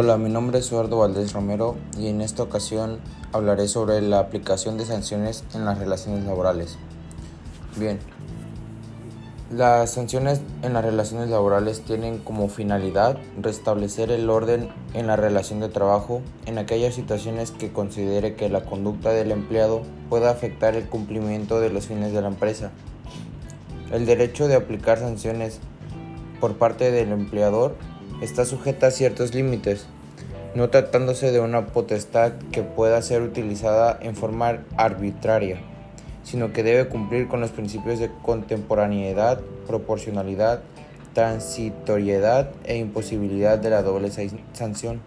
Hola, mi nombre es Eduardo Valdés Romero y en esta ocasión hablaré sobre la aplicación de sanciones en las relaciones laborales. Bien, las sanciones en las relaciones laborales tienen como finalidad restablecer el orden en la relación de trabajo en aquellas situaciones que considere que la conducta del empleado pueda afectar el cumplimiento de los fines de la empresa. El derecho de aplicar sanciones por parte del empleador está sujeta a ciertos límites, no tratándose de una potestad que pueda ser utilizada en forma arbitraria, sino que debe cumplir con los principios de contemporaneidad, proporcionalidad, transitoriedad e imposibilidad de la doble sanción.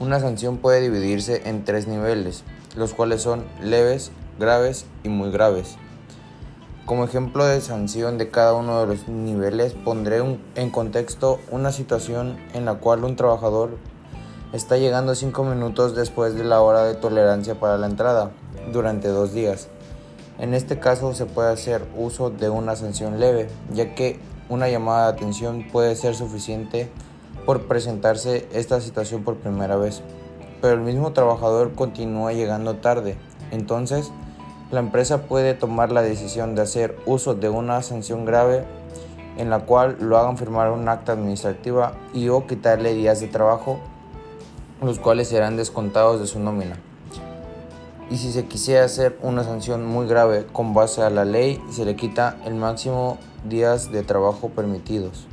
Una sanción puede dividirse en tres niveles, los cuales son leves, graves y muy graves. Como ejemplo de sanción de cada uno de los niveles pondré en contexto una situación en la cual un trabajador está llegando 5 minutos después de la hora de tolerancia para la entrada durante dos días. En este caso se puede hacer uso de una sanción leve, ya que una llamada de atención puede ser suficiente por presentarse esta situación por primera vez. Pero el mismo trabajador continúa llegando tarde, entonces la empresa puede tomar la decisión de hacer uso de una sanción grave en la cual lo hagan firmar un acta administrativa y o quitarle días de trabajo, los cuales serán descontados de su nómina. Y si se quisiera hacer una sanción muy grave con base a la ley, se le quita el máximo días de trabajo permitidos.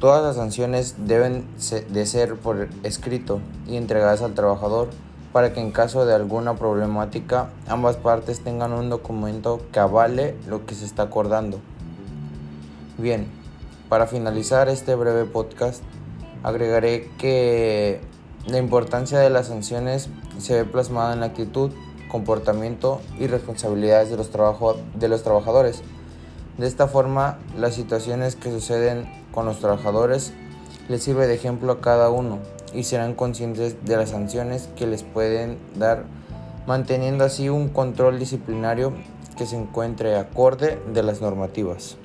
Todas las sanciones deben de ser por escrito y entregadas al trabajador para que en caso de alguna problemática ambas partes tengan un documento que avale lo que se está acordando. Bien, para finalizar este breve podcast, agregaré que la importancia de las sanciones se ve plasmada en la actitud, comportamiento y responsabilidades de los, de los trabajadores. De esta forma, las situaciones que suceden con los trabajadores les sirve de ejemplo a cada uno y serán conscientes de las sanciones que les pueden dar, manteniendo así un control disciplinario que se encuentre acorde de las normativas.